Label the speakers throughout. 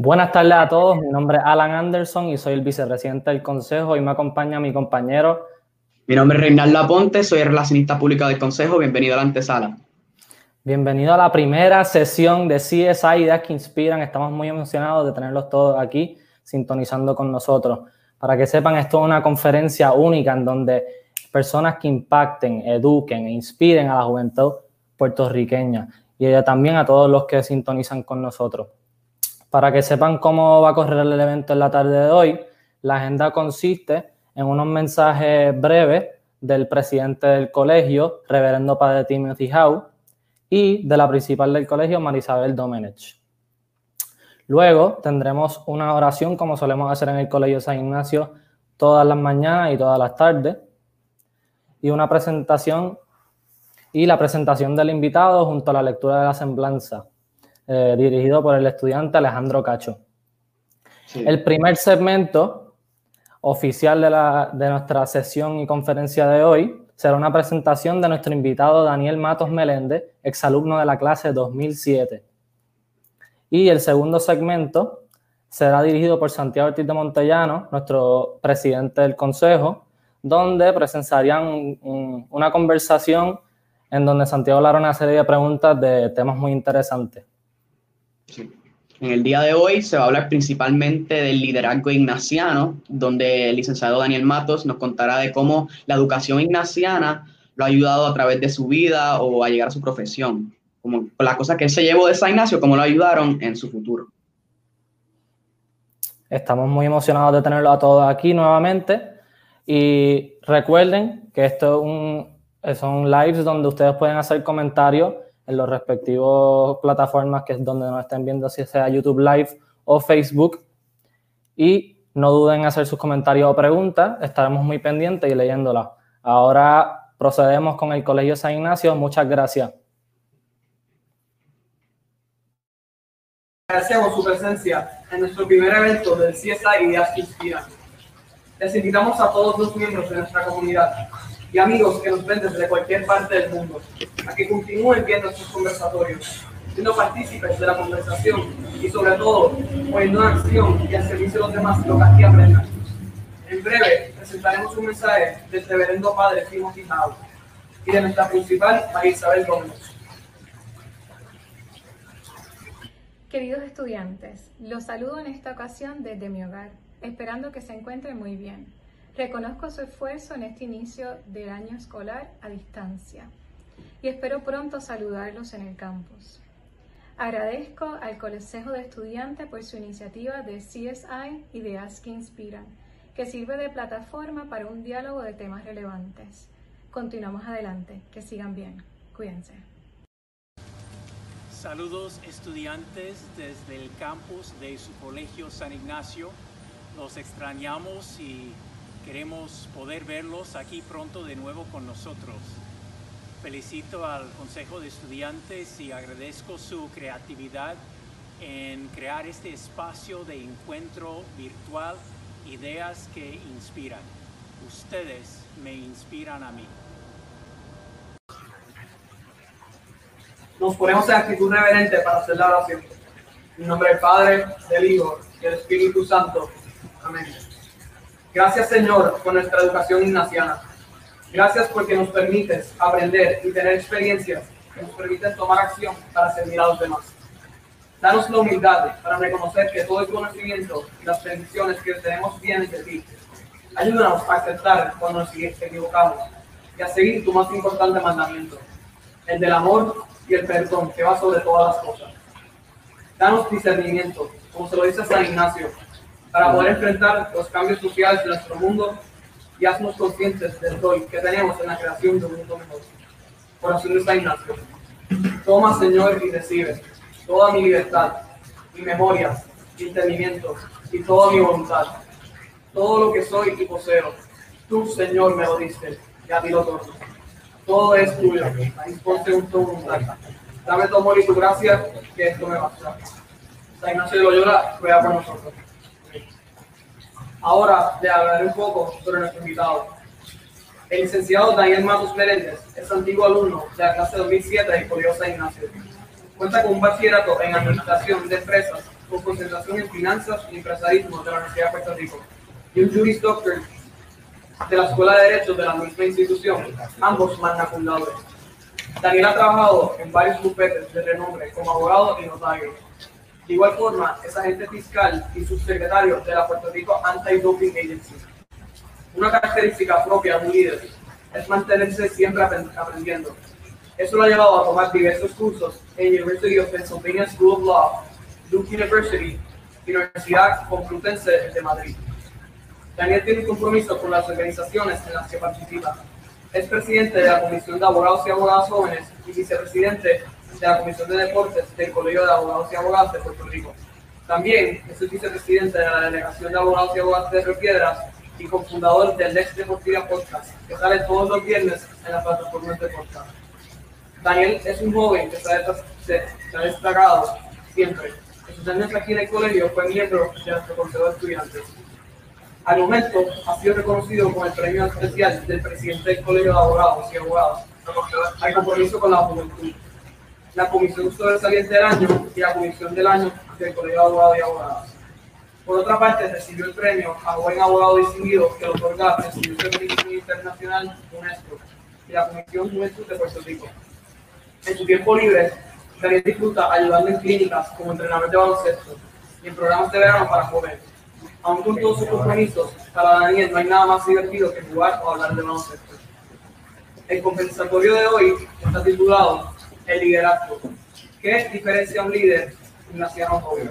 Speaker 1: Buenas tardes a todos, mi nombre es Alan Anderson y soy el vicepresidente del Consejo y me acompaña mi compañero.
Speaker 2: Mi nombre es Reinaldo Aponte, soy el relacionista público del Consejo, bienvenido a la antesala.
Speaker 1: Bienvenido a la primera sesión de CSI Ideas que Inspiran, estamos muy emocionados de tenerlos todos aquí sintonizando con nosotros. Para que sepan, esto es una conferencia única en donde personas que impacten, eduquen e inspiren a la juventud puertorriqueña y también a todos los que sintonizan con nosotros. Para que sepan cómo va a correr el evento en la tarde de hoy, la agenda consiste en unos mensajes breves del presidente del colegio, reverendo padre Timothy Howe, y de la principal del colegio, Marisabel Domenech. Luego tendremos una oración como solemos hacer en el Colegio San Ignacio todas las mañanas y todas las tardes. Y una presentación y la presentación del invitado junto a la lectura de la semblanza. Eh, dirigido por el estudiante Alejandro Cacho. El primer segmento oficial de, la, de nuestra sesión y conferencia de hoy será una presentación de nuestro invitado Daniel Matos Meléndez, exalumno de la clase 2007. Y el segundo segmento será dirigido por Santiago Ortiz de Montellano, nuestro presidente del consejo, donde presenciarían una conversación en donde Santiago hablará una serie de preguntas de temas muy interesantes.
Speaker 2: En el día de hoy se va a hablar principalmente del liderazgo ignaciano, donde el licenciado Daniel Matos nos contará de cómo la educación ignaciana lo ha ayudado a través de su vida o a llegar a su profesión, como las cosas que él se llevó de San Ignacio, cómo lo ayudaron en su futuro.
Speaker 1: Estamos muy emocionados de tenerlo a todos aquí nuevamente y recuerden que esto son lives donde ustedes pueden hacer comentarios en los respectivos plataformas que es donde nos estén viendo, si sea YouTube Live o Facebook. Y no duden en hacer sus comentarios o preguntas, estaremos muy pendientes y leyéndolas. Ahora procedemos con el Colegio San Ignacio. Muchas gracias.
Speaker 3: Agradecemos su presencia en nuestro primer evento del CSI Ideas que. Les invitamos a todos los miembros de nuestra comunidad y amigos que nos ven desde cualquier parte del mundo, a que continúen viendo estos conversatorios, siendo partícipes de la conversación y sobre todo poniendo en acción y al servicio de los demás lo que aquí aprendan. En breve presentaremos un mensaje del reverendo padre Timothy Howe y de nuestra principal María Isabel Gómez.
Speaker 4: Queridos estudiantes, los saludo en esta ocasión desde mi hogar, esperando que se encuentren muy bien. Reconozco su esfuerzo en este inicio del año escolar a distancia y espero pronto saludarlos en el campus. Agradezco al Consejo de Estudiantes por su iniciativa de CSI y de Ask Inspiran, que sirve de plataforma para un diálogo de temas relevantes. Continuamos adelante, que sigan bien. Cuídense.
Speaker 5: Saludos estudiantes desde el campus de su colegio San Ignacio. Los extrañamos y Queremos poder verlos aquí pronto de nuevo con nosotros. Felicito al Consejo de Estudiantes y agradezco su creatividad en crear este espacio de encuentro virtual, ideas que inspiran. Ustedes me inspiran a mí.
Speaker 3: Nos ponemos en actitud reverente para hacer la oración. En nombre del Padre, del Hijo y del Espíritu Santo. Amén. Gracias, Señor, por nuestra educación ignaciana. Gracias porque nos permites aprender y tener experiencias que nos permiten tomar acción para servir a los demás. Danos la humildad para reconocer que todo el conocimiento y las bendiciones que tenemos vienen de ti. Ayúdanos a aceptar cuando nos equivocamos y a seguir tu más importante mandamiento, el del amor y el perdón que va sobre todas las cosas. Danos discernimiento, como se lo dice San Ignacio, para poder enfrentar los cambios sociales de nuestro mundo y haznos conscientes del rol que tenemos en la creación de un mundo mejor. Corazón de San Ignacio, toma, Señor, y recibe toda mi libertad, mi memoria, mi entendimiento y toda mi voluntad. Todo lo que soy y poseo, tú, Señor, me lo diste y a ti lo todo. Todo es tuyo, disponte un tu voluntad. Dame tu amor y tu gracia, que esto me basta. San Ignacio de Loyola, ruega por nosotros. Ahora le hablaré un poco sobre nuestro invitado. El licenciado Daniel Matos Meléndez es antiguo alumno de la clase 2007 de Colegio San Ignacio. Cuenta con un bachillerato en Administración de Empresas con concentración en finanzas y empresarismo de la Universidad de Puerto Rico, y un Juris Doctor de la Escuela de Derecho de la misma institución, ambos magna laude. Daniel ha trabajado en varios bufetes de renombre como abogado y notario. De igual forma, es agente fiscal y subsecretario de la Puerto Rico Anti-Doping Agency. Una característica propia de un líder es mantenerse siempre aprendiendo. Eso lo ha llevado a tomar diversos cursos en University of Pennsylvania School of Law, Duke University y Universidad Complutense de Madrid. Daniel tiene un compromiso con las organizaciones en las que participa. Es presidente de la Comisión de Abogados y Abogadas Jóvenes y vicepresidente de la Comisión de Deportes del Colegio de Abogados y Abogadas de Puerto Rico. También es vicepresidente de la Delegación de Abogados y Abogadas de Río Piedras y cofundador del Lex Deportiva Podcast, que sale todos los viernes en la plataforma de podcast. Daniel es un joven que se ha destacado siempre. En aquí en el colegio fue miembro de nuestro consejo de estudiantes. Al momento ha sido reconocido con el premio especial del presidente del Colegio de Abogados y Abogadas al compromiso con la juventud, la Comisión Sobresaliente del Año y la Comisión del Año del Colegio de Abogados y Abogadas. Por otra parte, recibió el premio a Buen Abogado Distinguido que otorga el Instituto de Medicina Internacional UNESCO y la Comisión Juventud de Puerto Rico. En su tiempo libre, Daniel disfruta ayudando en clínicas como entrenamiento de baloncesto y en programas de verano para jóvenes. Aún con todos sus compromisos, para Daniel no hay nada más divertido que jugar o hablar de baloncesto. El compensatorio de hoy está titulado El liderazgo. ¿Qué diferencia un líder ignaciano joven?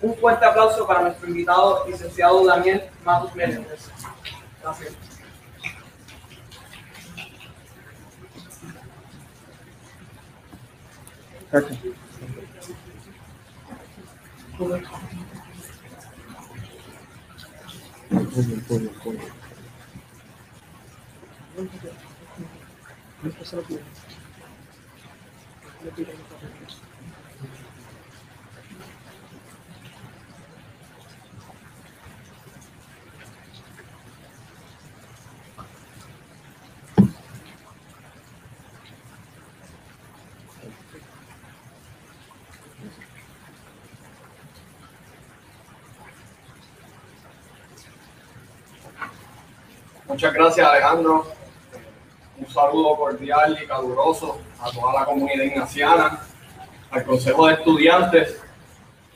Speaker 3: Un fuerte aplauso para nuestro invitado, licenciado Daniel Matos Meléndez. Gracias.
Speaker 6: Gracias.
Speaker 7: Muchas gracias Alejandro. Un saludo cordial y caluroso a toda la comunidad ignaciana, al Consejo de Estudiantes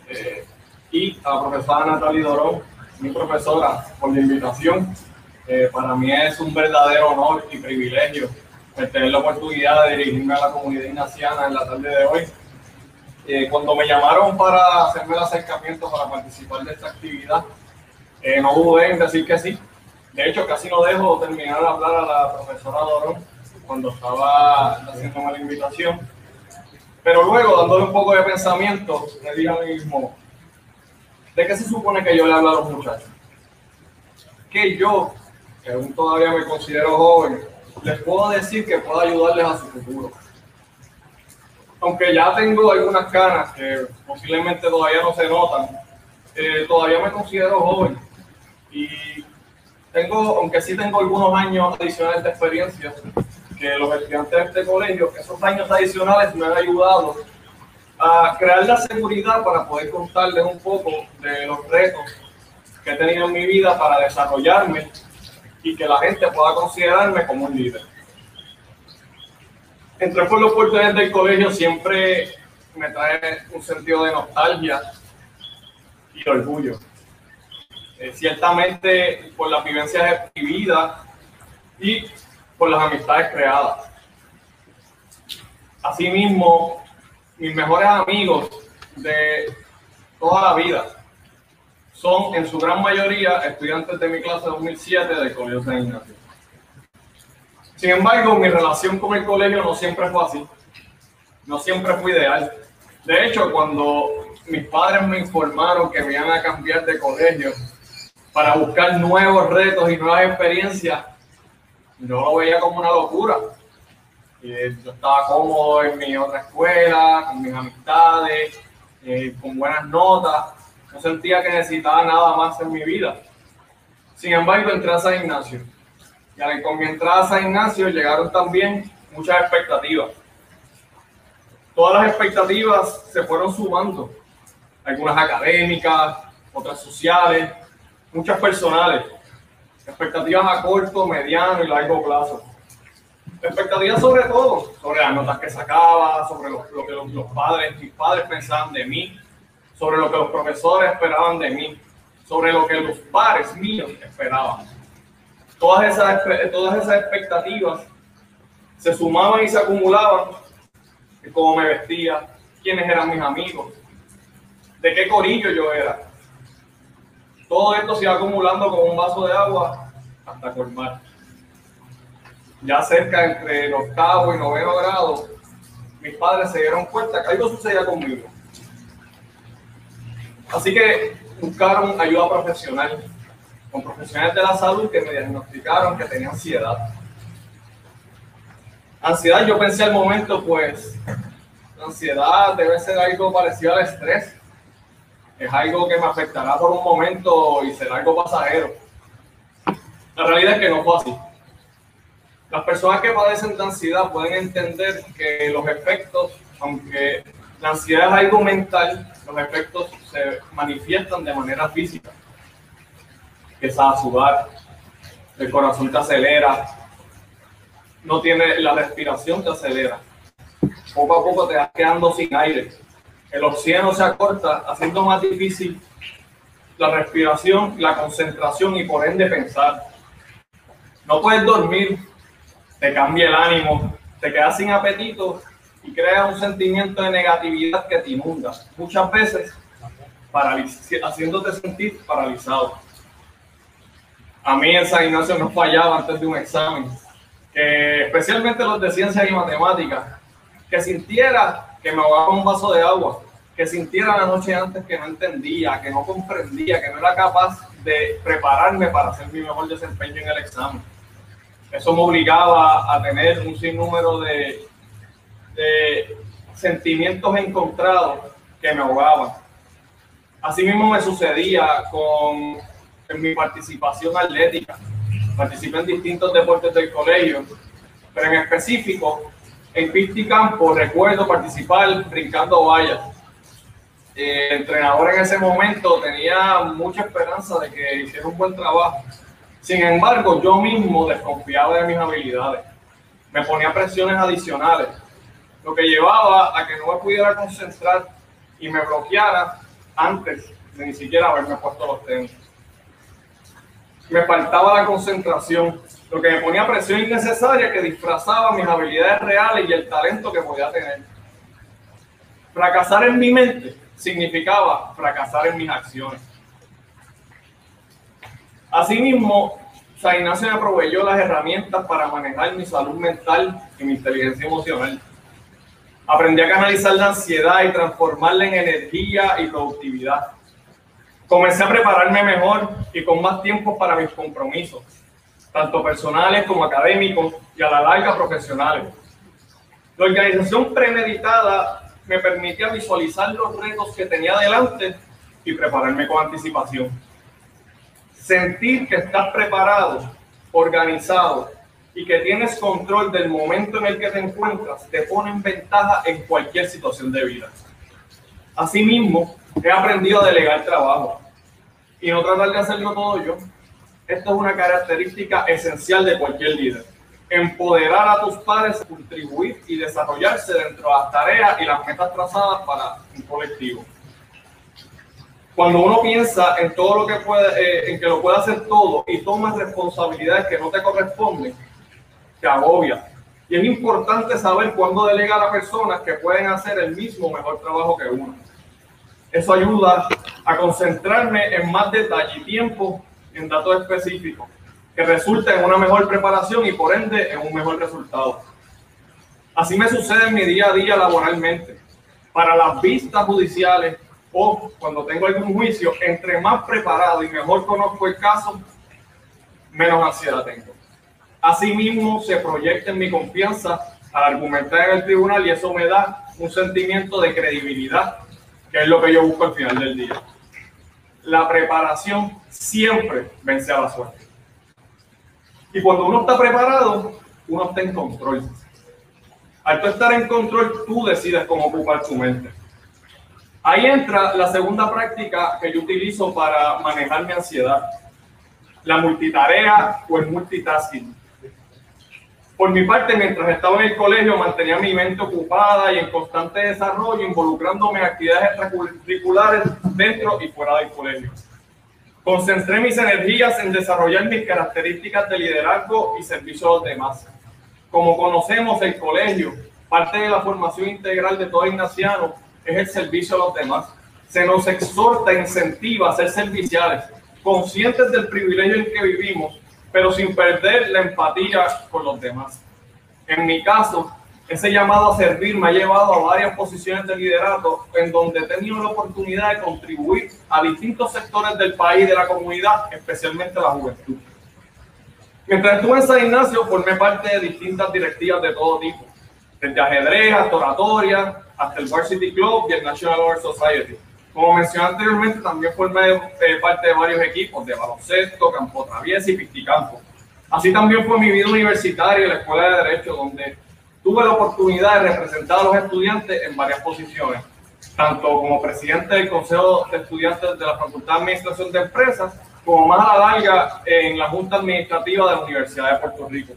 Speaker 7: eh, y a la profesora Natalie Dorón, mi profesora, por la invitación. Eh, para mí es un verdadero honor y privilegio tener la oportunidad de dirigirme a la comunidad ignaciana en la tarde de hoy. Eh, cuando me llamaron para hacerme el acercamiento para participar de esta actividad, no dudé en decir que sí de hecho, casi no dejo terminar de hablar a la profesora Dorón cuando estaba haciendo la invitación. Pero luego, dándole un poco de pensamiento, me dije a mí mismo, ¿de qué se supone que yo le hablo a los muchachos? Que yo, que aún todavía me considero joven, les puedo decir que puedo ayudarles a su futuro. Aunque ya tengo algunas canas que posiblemente todavía no se notan, eh, todavía me considero joven. Y tengo, aunque sí tengo algunos años adicionales de experiencia, que los estudiantes de este colegio, esos años adicionales me han ayudado a crear la seguridad para poder contarles un poco de los retos que he tenido en mi vida para desarrollarme y que la gente pueda considerarme como un líder. Entré por los portones del colegio siempre me trae un sentido de nostalgia y orgullo. Eh, ciertamente por las vivencias vividas y por las amistades creadas. Asimismo, mis mejores amigos de toda la vida son en su gran mayoría estudiantes de mi clase 2007 del Colegio San Ignacio. Sin embargo, mi relación con el colegio no siempre fue así, no siempre fue ideal. De hecho, cuando mis padres me informaron que me iban a cambiar de colegio, para buscar nuevos retos y nuevas experiencias, yo lo veía como una locura. Y yo estaba cómodo en mi otra escuela, con mis amistades, eh, con buenas notas. No sentía que necesitaba nada más en mi vida. Sin embargo, entré a San Ignacio. Y con mi entrada a San Ignacio llegaron también muchas expectativas. Todas las expectativas se fueron sumando algunas académicas, otras sociales, muchas personales, expectativas a corto, mediano y largo plazo. Expectativas sobre todo, sobre las notas que sacaba, sobre lo, que los, padres, mis padres pensaban de mí, sobre lo que los profesores esperaban de mí, sobre lo que los padres míos esperaban. Todas esas, todas esas expectativas se sumaban y se acumulaban cómo me vestía, quiénes eran mis amigos, de qué corillo yo era. Todo esto se iba acumulando como un vaso de agua hasta colmar. Ya cerca entre el octavo y noveno grado, mis padres se dieron cuenta que algo sucedía conmigo. Así que buscaron ayuda profesional con profesionales de la salud que me diagnosticaron que tenía ansiedad. Ansiedad, yo pensé al momento, pues, la ansiedad debe ser algo parecido al estrés. Es algo que me afectará por un momento y será algo pasajero. La realidad es que no fue así. Las personas que padecen de ansiedad pueden entender que los efectos, aunque la ansiedad es algo mental, los efectos se manifiestan de manera física. Empiezas a sudar, el corazón te acelera, no tiene la respiración te acelera. Poco a poco te vas quedando sin aire. El oxígeno se acorta, haciendo más difícil la respiración, la concentración y por ende pensar. No puedes dormir, te cambia el ánimo, te quedas sin apetito y crea un sentimiento de negatividad que te inunda. Muchas veces haciéndote sentir paralizado. A mí en San Ignacio no fallaba antes de un examen especialmente los de ciencias y matemáticas, que sintiera que me ahogaba un vaso de agua, que sintiera la noche antes que no entendía, que no comprendía, que no era capaz de prepararme para hacer mi mejor desempeño en el examen. Eso me obligaba a tener un sinnúmero de, de sentimientos encontrados que me ahogaban. Asimismo me sucedía con mi participación atlética participé en distintos deportes del colegio, pero en específico, en pista y campo recuerdo participar brincando vallas. El entrenador en ese momento tenía mucha esperanza de que hiciera un buen trabajo. Sin embargo, yo mismo desconfiaba de mis habilidades. Me ponía presiones adicionales, lo que llevaba a que no me pudiera concentrar y me bloqueara antes de ni siquiera haberme puesto los tenis me faltaba la concentración, lo que me ponía presión innecesaria que disfrazaba mis habilidades reales y el talento que podía tener. Fracasar en mi mente significaba fracasar en mis acciones. Asimismo, San Ignacio me proveyó las herramientas para manejar mi salud mental y mi inteligencia emocional. Aprendí a canalizar la ansiedad y transformarla en energía y productividad. Comencé a prepararme mejor y con más tiempo para mis compromisos, tanto personales como académicos y a la larga profesionales. La organización premeditada me permitía visualizar los retos que tenía delante y prepararme con anticipación. Sentir que estás preparado, organizado y que tienes control del momento en el que te encuentras te pone en ventaja en cualquier situación de vida. Asimismo, he aprendido a delegar trabajo y no tratar de hacerlo todo yo. Esto es una característica esencial de cualquier líder. Empoderar a tus padres, contribuir y desarrollarse dentro de las tareas y las metas trazadas para un colectivo. Cuando uno piensa en todo lo que puede, eh, en que lo puede hacer todo y tomas responsabilidades que no te corresponden, te agobia. Y es importante saber cuándo delegar a personas que pueden hacer el mismo mejor trabajo que uno. Eso ayuda a concentrarme en más detalle y tiempo en datos específicos que resulten en una mejor preparación y por ende en un mejor resultado. Así me sucede en mi día a día laboralmente. Para las vistas judiciales o cuando tengo algún juicio, entre más preparado y mejor conozco el caso, menos ansiedad tengo. Asimismo, se proyecta en mi confianza al argumentar en el tribunal y eso me da un sentimiento de credibilidad que es lo que yo busco al final del día. La preparación siempre vence a la suerte. Y cuando uno está preparado, uno está en control. Al estar en control, tú decides cómo ocupar tu mente. Ahí entra la segunda práctica que yo utilizo para manejar mi ansiedad, la multitarea o el multitasking. Por mi parte, mientras estaba en el colegio, mantenía mi mente ocupada y en constante desarrollo, involucrándome en actividades extracurriculares dentro y fuera del colegio. Concentré mis energías en desarrollar mis características de liderazgo y servicio a los demás. Como conocemos, el colegio, parte de la formación integral de todo ignaciano, es el servicio a los demás. Se nos exhorta, incentiva a ser serviciales, conscientes del privilegio en que vivimos pero sin perder la empatía con los demás. En mi caso, ese llamado a servir me ha llevado a varias posiciones de liderazgo en donde he tenido la oportunidad de contribuir a distintos sectores del país de la comunidad, especialmente la juventud. Mientras estuve en San Ignacio, formé parte de distintas directivas de todo tipo, desde ajedrez hasta oratoria, hasta el Varsity Club y el National Art Society. Como mencioné anteriormente, también formé eh, parte de varios equipos de baloncesto, campo traviesa y pisticampo. Así también fue mi vida universitaria en la Escuela de Derecho, donde tuve la oportunidad de representar a los estudiantes en varias posiciones, tanto como presidente del Consejo de Estudiantes de la Facultad de Administración de Empresas, como más a la larga en la Junta Administrativa de la Universidad de Puerto Rico.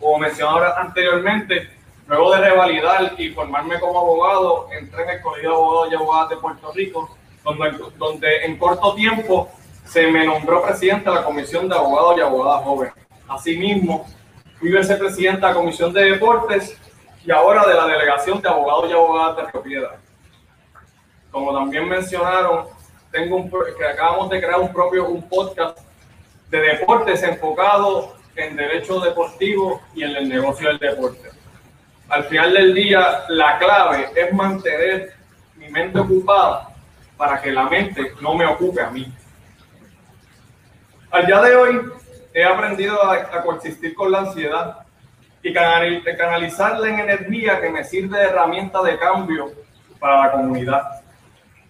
Speaker 7: Como mencioné anteriormente, Luego de revalidar y formarme como abogado, entré en el Colegio de Abogados y Abogadas de Puerto Rico, donde, donde en corto tiempo se me nombró presidente de la Comisión de Abogados y Abogadas Jóvenes. Asimismo, fui vicepresidente de la Comisión de Deportes y ahora de la Delegación de Abogados y Abogadas de Propiedad. Como también mencionaron, tengo un, que acabamos de crear un propio un podcast de deportes enfocado en derecho deportivo y en el negocio del deporte al final del día, la clave es mantener mi mente ocupada para que la mente no me ocupe a mí. Al día de hoy, he aprendido a, coexistir con la ansiedad y canalizarla en energía que me sirve de herramienta de cambio para la comunidad.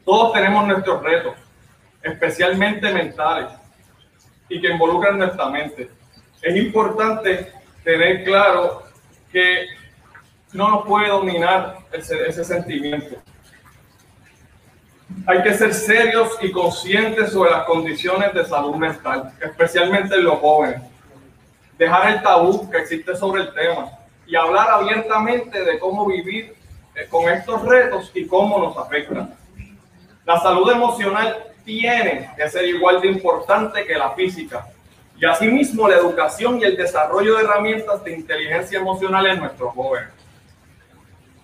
Speaker 7: Todos tenemos nuestros retos, especialmente mentales, y que involucran nuestra mente. Es importante tener claro que no nos puede dominar ese, sentimiento. Hay que ser serios y conscientes sobre las condiciones de salud mental, especialmente en los jóvenes. Dejar el tabú que existe sobre el tema y hablar abiertamente de cómo vivir eh, con estos retos y cómo nos afectan. La salud emocional tiene que ser igual de importante que la física y asimismo la educación y el desarrollo de herramientas de inteligencia emocional en nuestros jóvenes.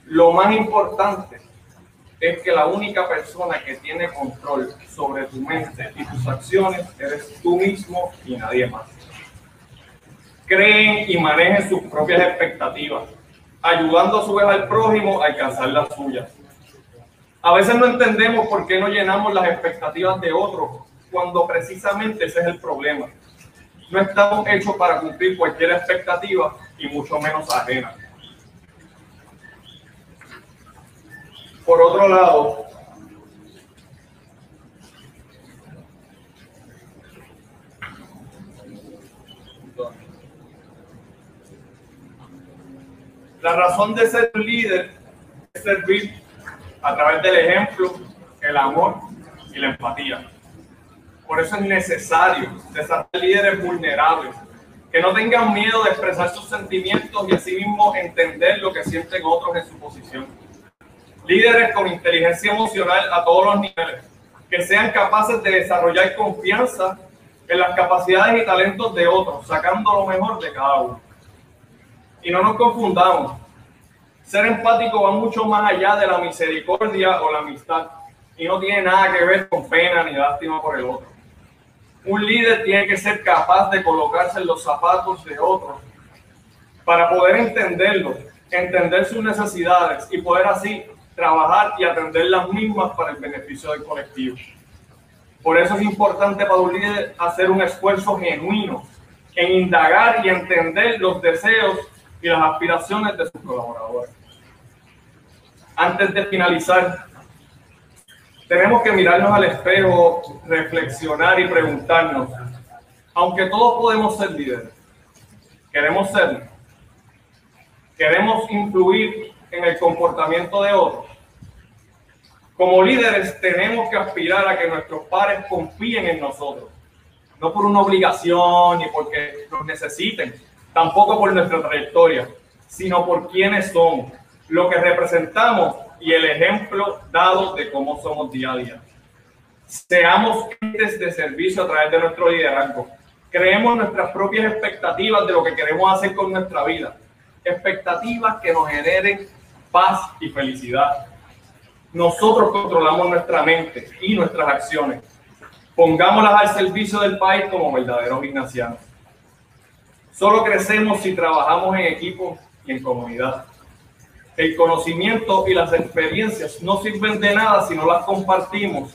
Speaker 7: Lo más importante es que la única persona que tiene control sobre tu mente y tus acciones eres tú mismo y nadie más. Creen y manejen sus propias expectativas, ayudando a su vez al prójimo a alcanzar las suyas. A veces no entendemos por qué no llenamos las expectativas de otros, cuando precisamente ese es el problema. No estamos hechos para cumplir cualquier expectativa y mucho menos ajena. Por otro lado, la razón de ser líder es servir a través del ejemplo, el amor y la empatía. Por eso es necesario desarrollar líderes vulnerables, que no tengan miedo de expresar sus sentimientos y asimismo entender lo que sienten otros en su posición líderes con inteligencia emocional a todos los niveles, que sean capaces de desarrollar confianza en las capacidades y talentos de otros, sacando lo mejor de cada uno. Y no nos confundamos, ser empático va mucho más allá de la misericordia o la amistad y no tiene nada que ver con pena ni lástima por el otro. Un líder tiene que ser capaz de colocarse en los zapatos de otros para poder entenderlo, entender sus necesidades y poder así trabajar y atender las mismas para el beneficio del colectivo. Por eso es importante para un líder hacer un esfuerzo genuino en indagar y entender los deseos y las aspiraciones de sus colaboradores. Antes de finalizar, tenemos que mirarnos al espejo, reflexionar y preguntarnos, aunque todos podemos ser líderes, queremos ser, queremos influir en el comportamiento de otros. Como líderes tenemos que aspirar a que nuestros pares confíen en nosotros, no por una obligación ni porque nos necesiten, tampoco por nuestra trayectoria, sino por quienes somos, lo que representamos y el ejemplo dado de cómo somos día a día. Seamos clientes de servicio a través de nuestro liderazgo. Creemos nuestras propias expectativas de lo que queremos hacer con nuestra vida. Expectativas que nos generen paz y felicidad. Nosotros controlamos nuestra mente y nuestras acciones. Pongámoslas al servicio del país como verdaderos ignacianos. Solo crecemos si trabajamos en equipo y en comunidad. El conocimiento y las experiencias no sirven de nada si no las compartimos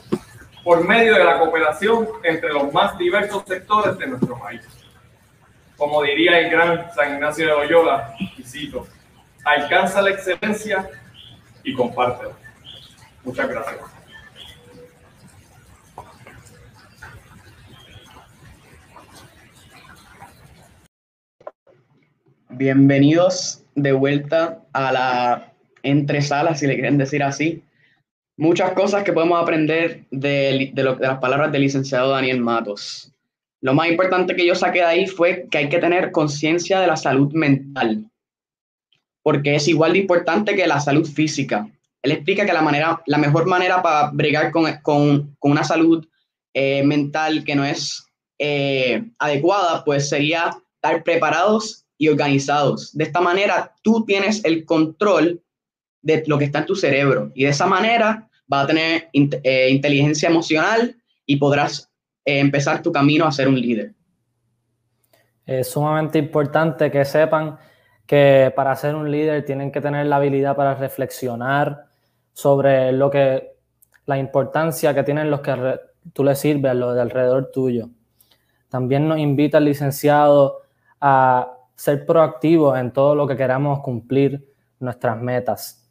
Speaker 7: por medio de la cooperación entre los más diversos sectores de nuestro país. Como diría el gran San Ignacio de Loyola, y cito, alcanza la excelencia y compártela. Muchas gracias.
Speaker 2: Bienvenidos de vuelta a la entresala, si le quieren decir así. Muchas cosas que podemos aprender de, de, de las palabras del licenciado Daniel Matos. Lo más importante que yo saqué de ahí fue que hay que tener conciencia de la salud mental, porque es igual de importante que la salud física. Él explica que la, manera, la mejor manera para bregar con, con, una salud eh, mental que no es eh, adecuada, pues sería estar preparados y organizados. De esta manera, tú tienes el control de lo que está en tu cerebro y de esa manera vas a tener eh, inteligencia emocional y podrás empezar tu camino a ser un líder.
Speaker 1: Es sumamente importante que sepan que para ser un líder tienen que tener la habilidad para reflexionar sobre lo que la importancia que tienen los que tú le sirves, los de alrededor tuyo. También nos invita el licenciado a ser proactivos en todo lo que queramos cumplir nuestras metas.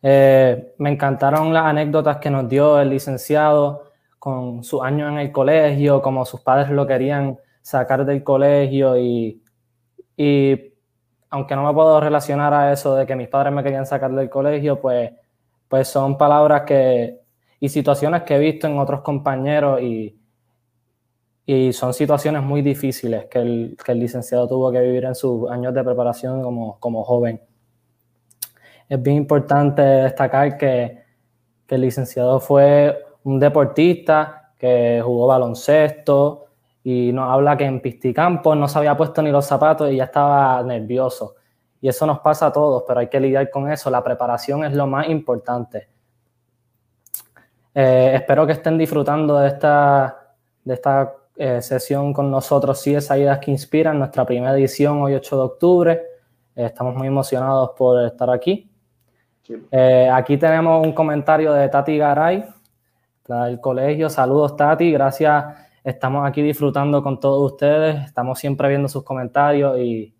Speaker 1: Eh, me encantaron las anécdotas que nos dio el licenciado con su año en el colegio, como sus padres lo querían sacar del colegio y, y aunque no me puedo relacionar a eso de que mis padres me querían sacar del colegio, pues, pues son palabras que y situaciones que he visto en otros compañeros y, y son situaciones muy difíciles que el, que el, licenciado tuvo que vivir en sus años de preparación como, como joven. Es bien importante destacar que, que, el licenciado fue un deportista que jugó baloncesto y nos habla que en Pisticampo no se había puesto ni los zapatos y ya estaba nervioso. Y eso nos pasa a todos, pero hay que lidiar con eso. La preparación es lo más importante. Eh, espero que estén disfrutando de esta, de esta eh, sesión con nosotros, sí, es Ideas que Inspiran, nuestra primera edición hoy 8 de octubre. Eh, estamos muy emocionados por estar aquí. Sí. Aquí tenemos un comentario de Tati Garay, del colegio. Saludos, Tati, gracias. Estamos aquí disfrutando con todos ustedes. Estamos siempre viendo sus comentarios y,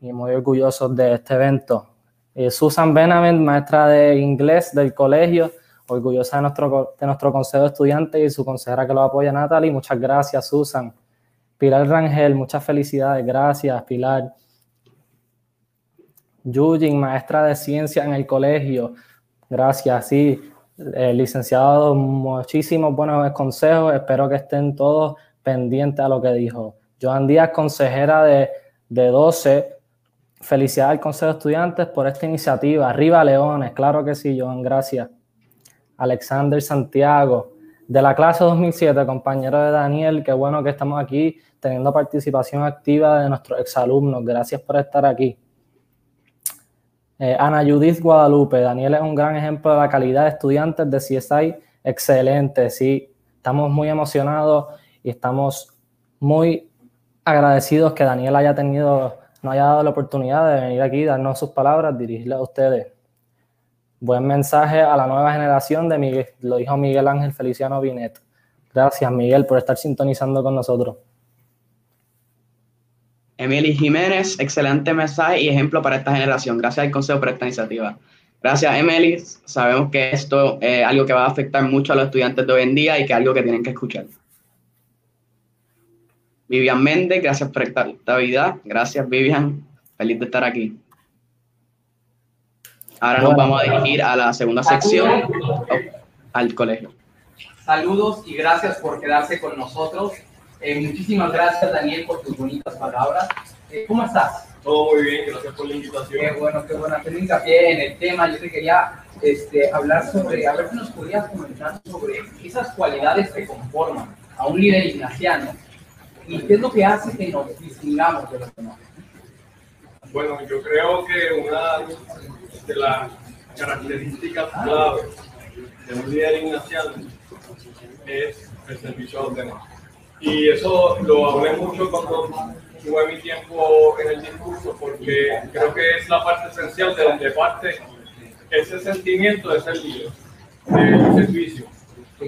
Speaker 1: y muy orgullosos de este evento. Eh, Susan Benavent, maestra de inglés del colegio orgullosa de nuestro, de nuestro consejo de estudiantes y su consejera que lo apoya, Natalie. Muchas gracias, Susan. Pilar Rangel, muchas felicidades. Gracias, Pilar. Yujin, maestra de ciencia en el colegio. Gracias, sí. Eh, licenciado, muchísimos buenos consejos. Espero que estén todos pendientes a lo que dijo. Joan Díaz, consejera de, de 12. Felicidades al Consejo de Estudiantes por esta iniciativa. Arriba Leones, claro que sí, Joan, gracias. Alexander Santiago, de la clase 2007, compañero de Daniel, qué bueno que estamos aquí teniendo participación activa de nuestros exalumnos. Gracias por estar aquí. Eh, Ana Judith Guadalupe, Daniel es un gran ejemplo de la calidad de estudiantes de CSI, excelente, sí, estamos muy emocionados y estamos muy agradecidos que Daniel haya tenido, nos haya dado la oportunidad de venir aquí, darnos sus palabras, dirigirle a ustedes. Buen mensaje a la nueva generación de Miguel, lo dijo Miguel Ángel Feliciano Binet. Gracias, Miguel, por estar sintonizando con nosotros.
Speaker 2: Emily Jiménez, excelente mensaje y ejemplo para esta generación. Gracias al Consejo por esta iniciativa. Gracias, Emily. Sabemos que esto es algo que va a afectar mucho a los estudiantes de hoy en día y que es algo que tienen que escuchar. Vivian Méndez, gracias por esta actividad. Gracias, Vivian. Feliz de estar aquí. Ahora nos vamos a dirigir a la segunda sección, al colegio.
Speaker 6: Saludos y gracias por quedarse con nosotros. Eh, muchísimas gracias, Daniel, por tus bonitas palabras. Eh, ¿Cómo estás?
Speaker 7: Todo muy bien, gracias por la invitación.
Speaker 6: Qué bueno, qué bueno. Hacer hincapié en el tema. Yo te quería este, hablar sobre, a ver si nos podías comentar sobre esas cualidades que conforman a un líder ignaciano y qué es lo que hace que nos distingamos de los demás.
Speaker 7: Bueno, yo creo que una de las características clave de un líder ignaciano es el servicio a los demás. Y eso lo hablé mucho cuando tuve mi tiempo en el discurso, porque creo que es la parte esencial de donde parte ese sentimiento de ser del servicio.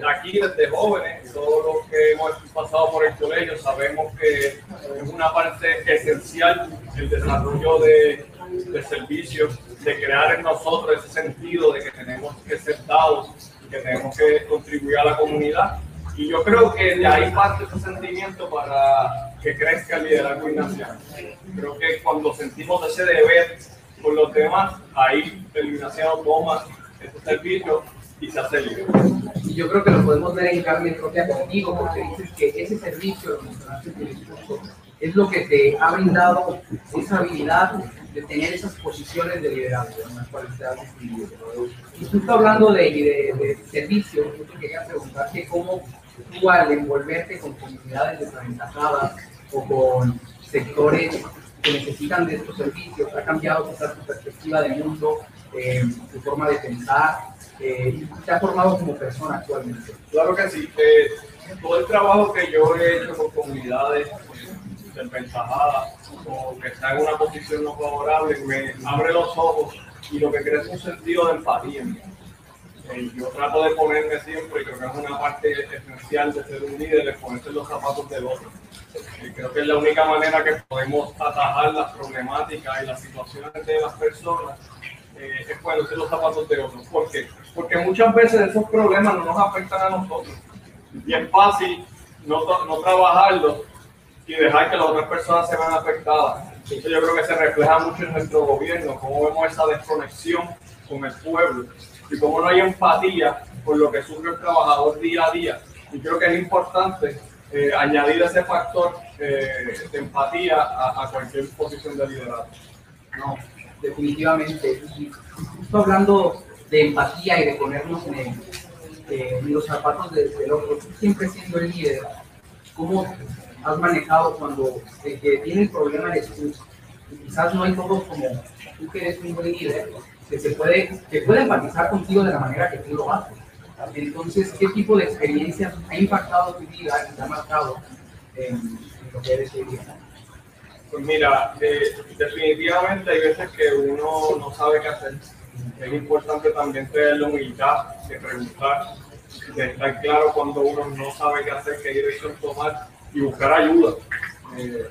Speaker 7: Aquí desde jóvenes, todos los que hemos pasado por el colegio sabemos que es una parte esencial el desarrollo de, de servicios, de crear en nosotros ese sentido de que tenemos que ser dados que tenemos que contribuir a la comunidad. Y yo creo que de ahí parte ese sentimiento para que crezca el liderazgo ignaciano. Creo que cuando sentimos ese deber por los demás, ahí el ignaciano toma ese servicio y se hace libre.
Speaker 6: Y yo creo que lo podemos ver en carne propia contigo, porque dices que ese servicio, es lo que te ha brindado esa habilidad de tener esas posiciones de liderazgo en las cuales te has distinguido. Y justo hablando de, de, de servicio, yo te quería preguntarte cómo tú al envolverte con comunidades desaventajadas o con sectores que necesitan de estos servicios, ha cambiado quizás tu perspectiva de mundo, eh, tu forma de pensar, eh, te ha formado como persona actualmente.
Speaker 7: Claro que sí. Eh, todo el trabajo que yo he hecho con comunidades desventajadas o que están en una posición no favorable me abre los ojos y lo que crea es un sentido de empatía. Eh, yo trato de ponerme siempre, y creo que es una parte esencial de ser un líder, es ponerse los zapatos del otro. Y creo que es la única manera que podemos atajar las problemáticas y las situaciones de las personas eh, es ponerse los zapatos de otros. ¿Por qué? Porque muchas veces esos problemas no nos afectan a nosotros. Y es fácil no, no trabajarlos y dejar que las otras personas se vean afectadas. Eso yo creo que se refleja mucho en nuestro gobierno, cómo vemos esa desconexión con el pueblo y cómo no hay empatía por lo que sufre el trabajador día a día. Y creo que es importante eh, añadir ese factor eh, de empatía a, a, cualquier posición de liderazgo.
Speaker 6: No, definitivamente. Y justo hablando de empatía y de ponernos en, el, eh, en los zapatos del de otro, siempre siendo el líder, ¿cómo has manejado cuando el que tiene el problema eres tú? Y quizás no hay todos como tú que eres un buen líder, que se puede, que puede empatizar contigo de la manera que tú lo haces. Entonces, ¿qué tipo de experiencias ha impactado tu vida y te ha marcado en, en lo que eres hoy día?
Speaker 7: Pues mira, eh, definitivamente hay veces que uno no sabe qué hacer. Es importante también tener la humildad de preguntar, de estar claro cuando uno no sabe qué hacer, qué dirección tomar y buscar ayuda. Eh,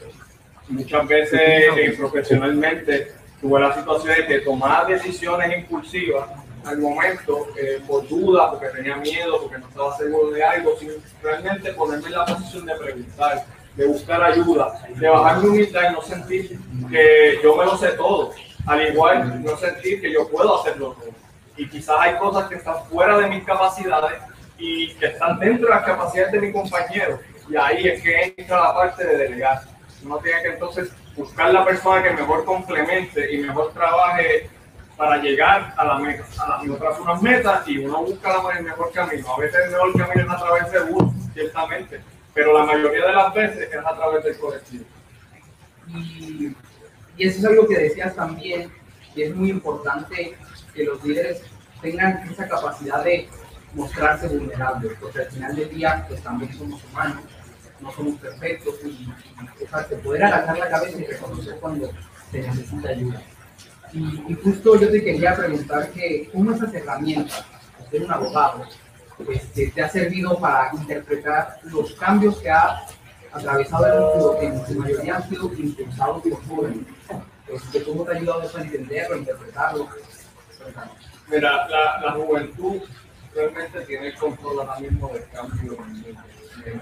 Speaker 7: muchas veces eh, profesionalmente tuve la situación de tomar decisiones impulsivas al momento eh, por duda, porque tenía miedo, porque no estaba seguro de algo, sin realmente ponerme en la posición de preguntar, de buscar ayuda, de bajar mi humildad y no sentir que yo me lo sé todo. Al igual, no sentir que yo puedo hacerlo todo. Y quizás hay cosas que están fuera de mis capacidades y que están dentro de las capacidades de mi compañero. Y ahí es que entra la parte de delegar. Uno tiene que entonces buscar la persona que mejor complemente y mejor trabaje para llegar a la meta. A la, otras unas metas y uno busca el mejor camino. A veces el mejor camino es a través de uno, ciertamente, pero la mayoría de las veces es a través del colectivo.
Speaker 6: Y, y eso es algo que decías también, y es muy importante que los líderes tengan esa capacidad de mostrarse vulnerables, porque al final del día pues también somos humanos, no somos perfectos y, y o sea, poder agachar la cabeza y reconocer cuando se necesita ayuda. Y, y, justo yo te quería preguntar que cómo esas herramientas, ser un abogado, este, te ha servido para interpretar los cambios que ha atravesado el mundo, que en su mayoría han sido impulsados por jóvenes. Este, ¿Cómo te ha ayudado eso a entenderlo, a interpretarlo?
Speaker 7: Mira, la, la juventud realmente tiene el control ahora mismo del cambio.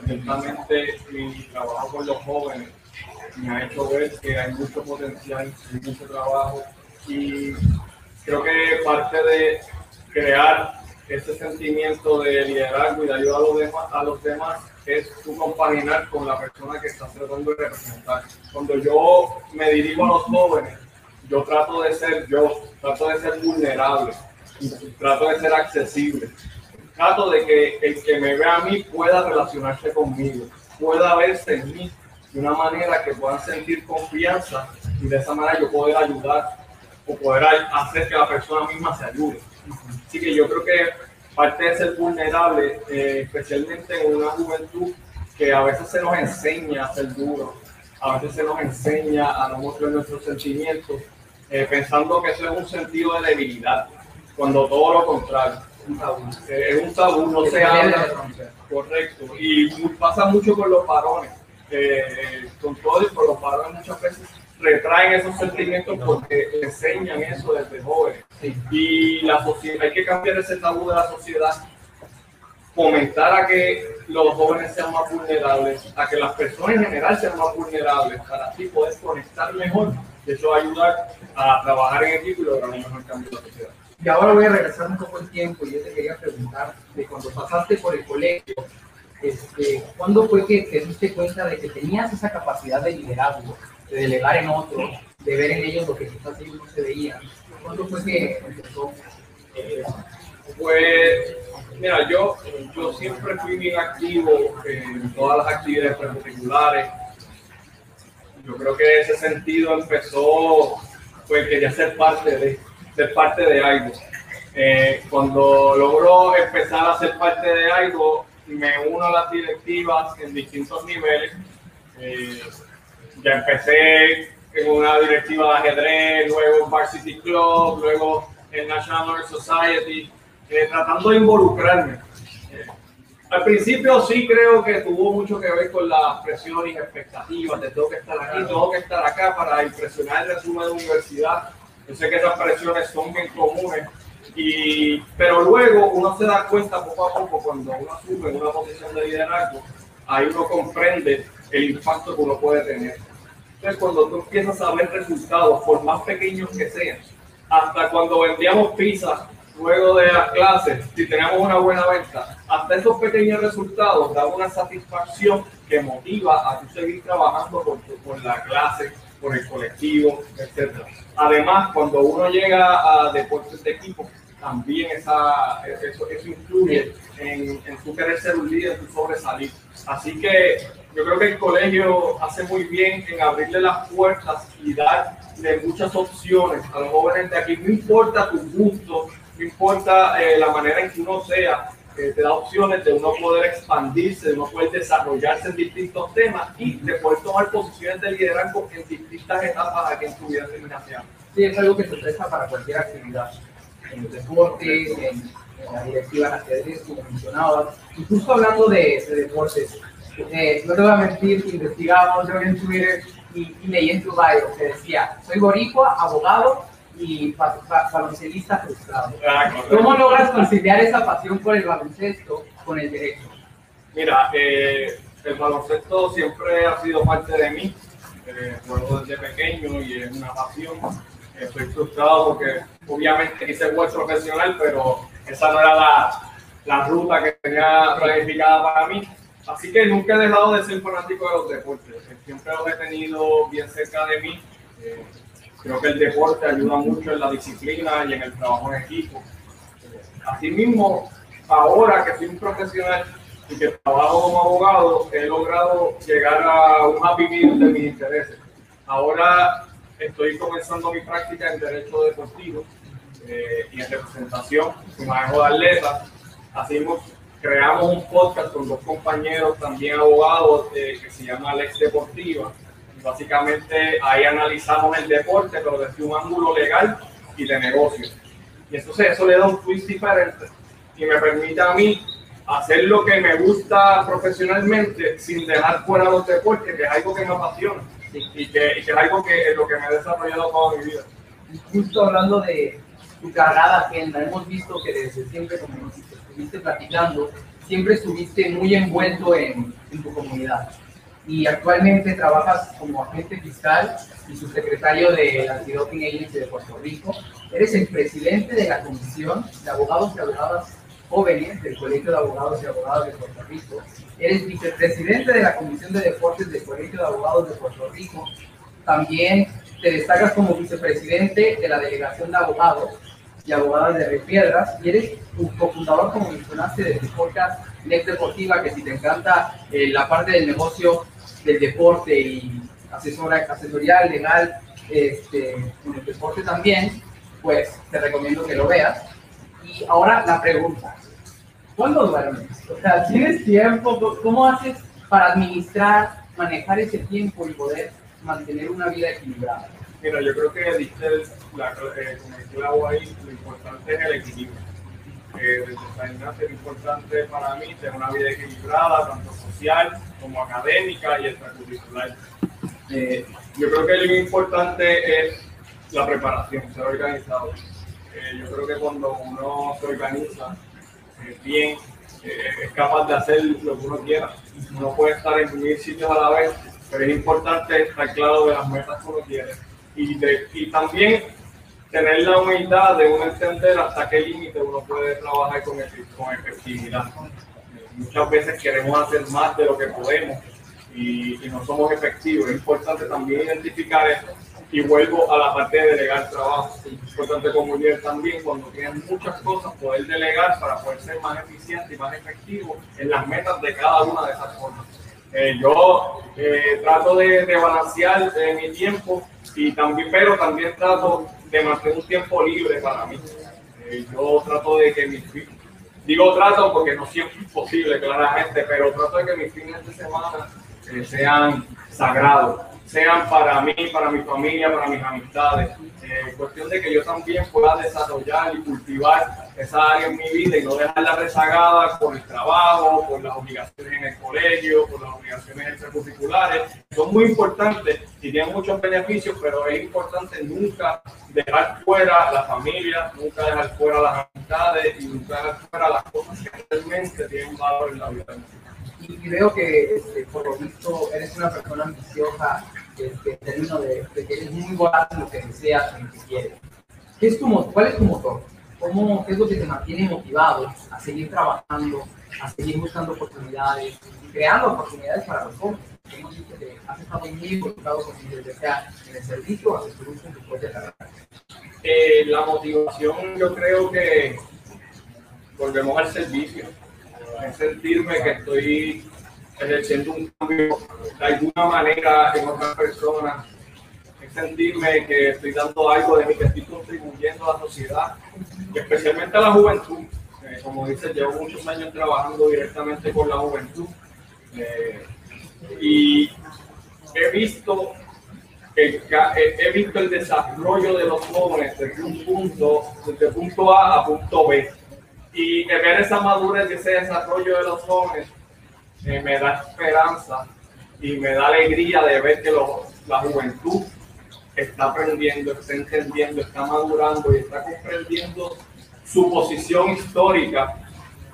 Speaker 7: Ciertamente mi trabajo con los jóvenes me ha hecho ver que hay mucho potencial, hay mucho trabajo y creo que parte de crear ese sentimiento de liderazgo y de ayuda a los demás, a los demás es tu compaginar con la persona que estás tratando de representar. Cuando yo me dirijo a los jóvenes, yo trato de ser yo, trato de ser vulnerable, trato de ser accesible, trato de que el que me vea a mí pueda relacionarse conmigo, pueda verse en mí de una manera que puedan sentir confianza y de esa manera yo poder ayudar o poder hacer que la persona misma se ayude. Así que yo creo que parte de ser vulnerable, eh, especialmente en una juventud que a veces se nos enseña a ser duro, a veces se nos enseña a no mostrar nuestros sentimientos, eh, pensando que eso es un sentido de debilidad, cuando todo lo contrario. Eh, es un tabú, no se habla. Correcto. Y pasa mucho con los varones. con todo y con los varones muchas veces retraen esos sentimientos porque enseñan eso desde jóvenes. Y la sociedad, hay que cambiar ese tabú de la sociedad, fomentar a que los jóvenes sean más vulnerables, a que las personas en general sean más vulnerables, para así poder conectar mejor. Y eso va a ayudar a trabajar en equipo y lograr un mejor cambio de la sociedad.
Speaker 6: Y ahora voy a regresar un poco el tiempo y yo te quería preguntar de cuando pasaste por el colegio, este, ¿cuándo fue que te diste cuenta de que tenías esa capacidad de liderazgo? de delegar en otros, de ver en ellos lo que quizás ellos no se veían. ¿Cuándo fue que empezó?
Speaker 7: Pues, mira, yo, yo siempre fui bien activo en todas las actividades particulares. Yo creo que ese sentido empezó, pues quería ser parte de, ser parte de algo. Eh, cuando logro empezar a ser parte de algo, me uno a las directivas en distintos niveles. Eh, ya empecé en una directiva de ajedrez, luego en Varsity Club, luego en National Honor Society, eh, tratando de involucrarme. Al principio sí creo que tuvo mucho que ver con las presiones y expectativas de tengo que estar aquí, tengo que estar acá para impresionar el resumen de universidad. Yo sé que esas presiones son bien comunes, y, pero luego uno se da cuenta poco a poco cuando uno asume una posición de liderazgo, ahí uno comprende el impacto que uno puede tener. Entonces, cuando tú empiezas a ver resultados, por más pequeños que sean, hasta cuando vendíamos pizza luego de las clases, si tenemos una buena venta, hasta esos pequeños resultados dan una satisfacción que motiva a tú seguir trabajando por, por la clase, por el colectivo, etc. Además, cuando uno llega a deportes de equipo, también esa, eso, eso influye en, en tu querer ser un líder, en tu sobresalir. Así que yo creo que el colegio hace muy bien en abrirle las puertas y darle muchas opciones a los jóvenes de aquí. No importa tu gusto, no importa eh, la manera en que uno sea, eh, te da opciones de uno poder expandirse, de uno poder desarrollarse en distintos temas y de poder tomar posiciones de liderazgo en distintas etapas aquí en tu vida.
Speaker 6: Sí, es algo que se presta para cualquier actividad, en los deportes, en, la directiva en ajedrez, como mencionabas. Y justo hablando de, de deportes, eh, no te voy a mentir, investigamos yo en Twitter y, y, leí en tu bio que decía, soy boricua, abogado y baloncelista frustrado. ¿Cómo logras conciliar esa pasión por el baloncesto con el derecho?
Speaker 7: Mira, eh, el baloncesto siempre ha sido parte de mí, eh, juego desde pequeño y es una pasión. Estoy frustrado porque obviamente hice el profesional, pero esa no era la, la ruta que tenía planificada para mí Así que nunca he dejado de ser fanático de los deportes. Siempre los he tenido bien cerca de mí. Eh, creo que el deporte ayuda mucho en la disciplina y en el trabajo en equipo. Eh, asimismo, ahora que soy un profesional y que trabajo como abogado, he logrado llegar a un happy de mis intereses. Ahora estoy comenzando mi práctica en derecho deportivo eh, y en representación y manejo de atletas. Hacemos creamos un podcast con dos compañeros también abogados que se llama Alex Deportiva. Básicamente ahí analizamos el deporte, pero desde un ángulo legal y de negocio. Y entonces eso le da un twist diferente y me permite a mí hacer lo que me gusta profesionalmente sin dejar fuera los deportes, que es algo que me apasiona y que, y que es algo que es lo que me he desarrollado toda mi vida.
Speaker 6: Justo hablando de tu carrera agenda, hemos visto que desde siempre, como estuviste platicando, siempre estuviste muy envuelto en, en tu comunidad. Y actualmente trabajas como agente fiscal y subsecretario del Antidoping Agency de Puerto Rico. Eres el presidente de la Comisión de Abogados y Abogadas Jóvenes del Colegio de Abogados y Abogadas de Puerto Rico. Eres vicepresidente de la Comisión de Deportes del Colegio de Abogados de Puerto Rico. También te destacas como vicepresidente de la Delegación de Abogados y Abogadas de Piedras y eres un cofundador, como mencionaste, de tu podcast Net Deportiva, que si te encanta eh, la parte del negocio del deporte y asesora, asesoría legal este, en el deporte también, pues te recomiendo que lo veas. Y ahora la pregunta, ¿cuándo duermes? O sea, ¿tienes tiempo? ¿Cómo haces para administrar, manejar ese tiempo y poder mantener una vida equilibrada?
Speaker 7: Mira, yo creo que diste el clavo ahí, lo importante es el equilibrio. Eh, desde es importante para mí tener una vida equilibrada, tanto social como académica y extracurricular. Eh, yo creo que lo importante es la preparación, ser organizado. Eh, yo creo que cuando uno se organiza eh, bien, es capaz de hacer lo que uno quiera. No puede estar en mil sitios a la vez, pero es importante estar claro de las metas que uno quiere. Y, y también tener la humildad de uno entender hasta qué límite uno puede trabajar con, con efectividad. Muchas veces queremos hacer más de lo que podemos y, no somos efectivos. Es importante también identificar eso. Y vuelvo a la parte de delegar trabajo. Es importante como líder también, cuando tienen muchas cosas, poder delegar para poder ser más eficiente y más efectivo en las metas de cada una de esas formas. Eh, yo eh, trato de, de balancear eh, mi tiempo y también, pero también trato de un tiempo libre para mí. yo trato de que mis digo trato porque no siempre es posible, claramente, pero trato de que mis fines de semana eh, sean sagrados, sean para mí, para mi familia, para mis amistades. Eh, cuestión de que yo también pueda desarrollar y cultivar esa área en mi vida y no dejarla rezagada por el trabajo, por las obligaciones en el colegio, por las obligaciones extracurriculares. Son muy importantes y tienen muchos beneficios, pero es importante nunca dejar fuera la familia, nunca dejar fuera las amistades y nunca dejar fuera las cosas que realmente tienen valor en la vida
Speaker 6: y veo que este, por lo visto eres una persona ambiciosa este, en términos de, que eres muy buena en lo que deseas, en lo que quieres. ¿Qué es tu, ¿Cuál es tu motor? ¿Cómo, ¿Qué es lo que te mantiene motivado a seguir trabajando, a seguir buscando oportunidades creando oportunidades para los jóvenes? Hemos dicho que has estado muy involucrado con sea en el servicio o en tu propia carrera.
Speaker 7: Eh, la motivación yo creo que volvemos al servicio es sentirme que estoy ejerciendo un cambio de alguna manera en otras personas, es sentirme que estoy dando algo de mí, que estoy contribuyendo a la sociedad, especialmente a la juventud. Eh, como dices, llevo muchos años trabajando directamente con la juventud eh, y he visto el, he visto el desarrollo de los jóvenes desde un punto, desde punto A a punto B y ver esa madurez y ese desarrollo de los jóvenes eh, me da esperanza y me da alegría de ver que la juventud está aprendiendo, está entendiendo, está madurando y está comprendiendo su posición histórica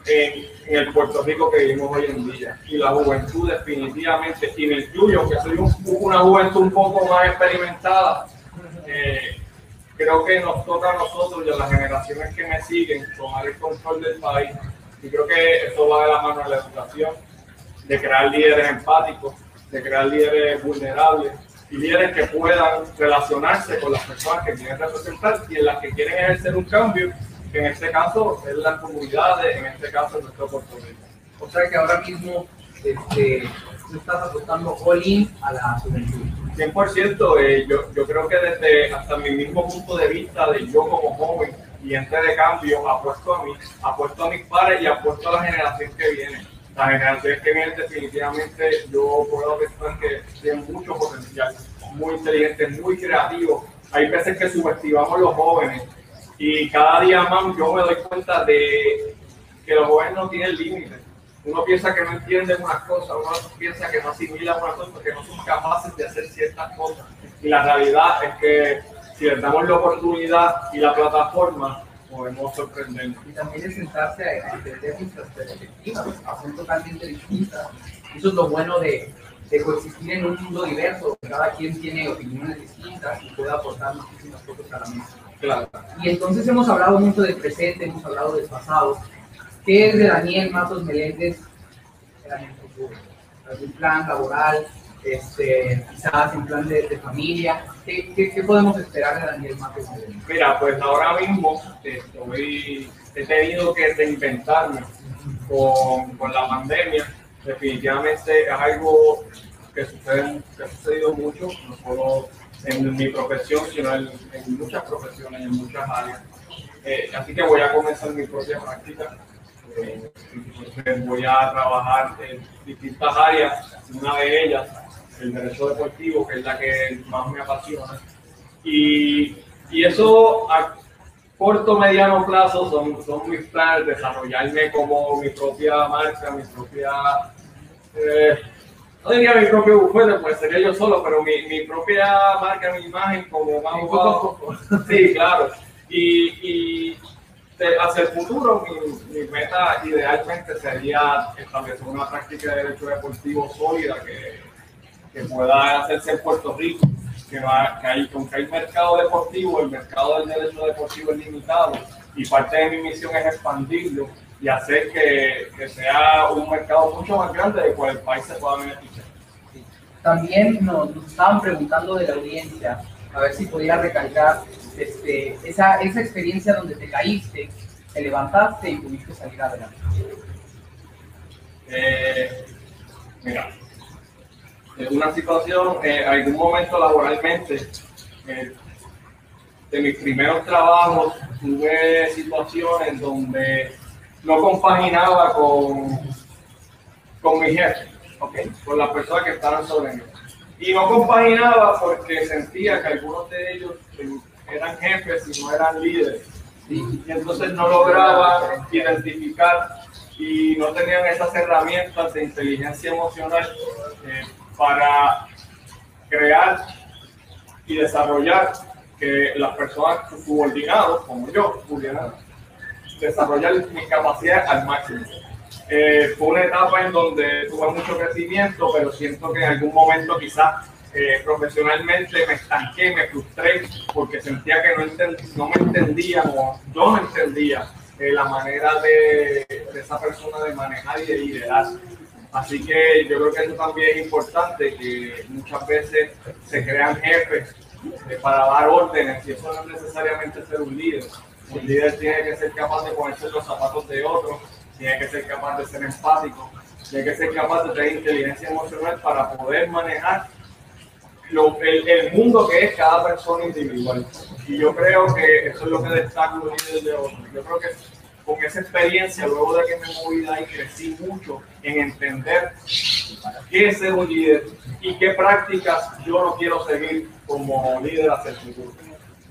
Speaker 7: en, el Puerto Rico que vivimos hoy en día. Y la juventud definitivamente, y me incluyo, que soy una juventud un poco más experimentada, eh, creo que nos toca a nosotros y a las generaciones que me siguen tomar el control del país. Y creo que eso va de la mano de la educación, de crear líderes empáticos, de crear líderes vulnerables líderes que puedan relacionarse con las personas que quieren representar y en las que quieren ejercer un cambio, que en este caso es las comunidades, en este caso es nuestro Puerto Rico.
Speaker 6: O sea que ahora mismo este, tú estás apostando all in a la juventud.
Speaker 7: 100%, eh, yo, yo creo que desde hasta mi mismo punto de vista de yo como joven y entre de cambio apuesto a mí, apuesto a mis padres y apuesto a la generación que viene. La generación que definitivamente yo puedo pensar que tienen mucho potencial, muy inteligentes, muy creativos. Hay veces que subestimamos los jóvenes y cada día más yo me doy cuenta de que los jóvenes no tienen límites uno piensa que no entiende unas cosas, uno piensa que no asimila unas cosas, que no son capaces de hacer ciertas cosas. Y la realidad es que si les damos la oportunidad y la plataforma, podemos sorprendernos.
Speaker 6: Y también es sentarse a entender nuestras perspectivas, son totalmente distintas. Eso es lo bueno de, de coexistir en un mundo diverso, cada quien tiene opiniones distintas y puede aportar muchísimas cosas a la mesa.
Speaker 7: Claro.
Speaker 6: Y entonces hemos hablado mucho del presente, hemos hablado del pasado. ¿Qué es de Daniel Matos Meléndez en el futuro? ¿Algún plan laboral? Este, quizás en plan de, de familia. ¿Qué, ¿Qué, qué, podemos esperar de Daniel Meléndez?
Speaker 7: Mira, pues ahora mismo estoy, he tenido que reinventarme con, con la pandemia. Definitivamente es algo que, sucede, que ha sucedido mucho, no solo en mi profesión, sino en, en muchas profesiones, en muchas áreas. Eh, así que voy a comenzar mi propia práctica. Eh, entonces voy a trabajar en distintas áreas, una de ellas, el derecho deportivo, que es la que más me apasiona. Y, y eso a corto, mediano plazo son, son mis planes, desarrollarme como mi propia marca, mi propia... Eh, no diría mi propio bufete, pues sería yo solo, pero mi, mi propia marca, mi imagen como más Sí, claro. Y, y hacia el futuro, mi, mi, meta idealmente sería establecer una práctica de derecho deportivo sólida que, que pueda hacerse en Puerto Rico. Que, va, que hay, aunque hay mercado deportivo, el mercado del derecho deportivo es limitado y parte de mi misión es expandirlo y hacer que, que, sea un mercado mucho más grande de cual el país se pueda beneficiar.
Speaker 6: También nos, nos, estaban preguntando de la audiencia, a ver si podía recalcar este, esa, esa experiencia donde te caíste, te levantaste y pudiste salir adelante.
Speaker 7: Eh, mira, una situación, en eh, algún momento laboralmente, eh, de mis primeros trabajos, tuve situaciones donde no compaginaba con, con mi jefe, okay, con las personas que estaban sobre mí. Y no compaginaba porque sentía que algunos de ellos eran jefes y no eran líderes. Y entonces no lograba identificar y no tenían esas herramientas de inteligencia emocional eh, para crear y desarrollar que las personas subordinadas, como yo, pudieran desarrollar mis capacidades al máximo. Eh, fue una etapa en donde tuve mucho crecimiento, pero siento que en algún momento quizás eh, profesionalmente me estanqué, me frustré, porque sentía que no, entend, no me entendían o yo no entendía eh, la manera de, de, esa persona de manejar y de liderar. Así que yo creo que eso también es importante, que muchas veces se crean jefes eh, para dar órdenes y eso no es necesariamente ser un líder. Un líder tiene que ser capaz de ponerse los zapatos de otro, tiene que ser capaz de ser empático, tiene que ser capaz de tener inteligencia emocional para poder manejar lo, el, el, mundo que es cada persona individual. Y yo creo que eso es lo que destaca un líder de otro. Yo creo que con esa experiencia, luego de que me moví de ahí, crecí mucho en entender qué es ser un líder y qué prácticas yo no quiero seguir como líder hacia el futuro.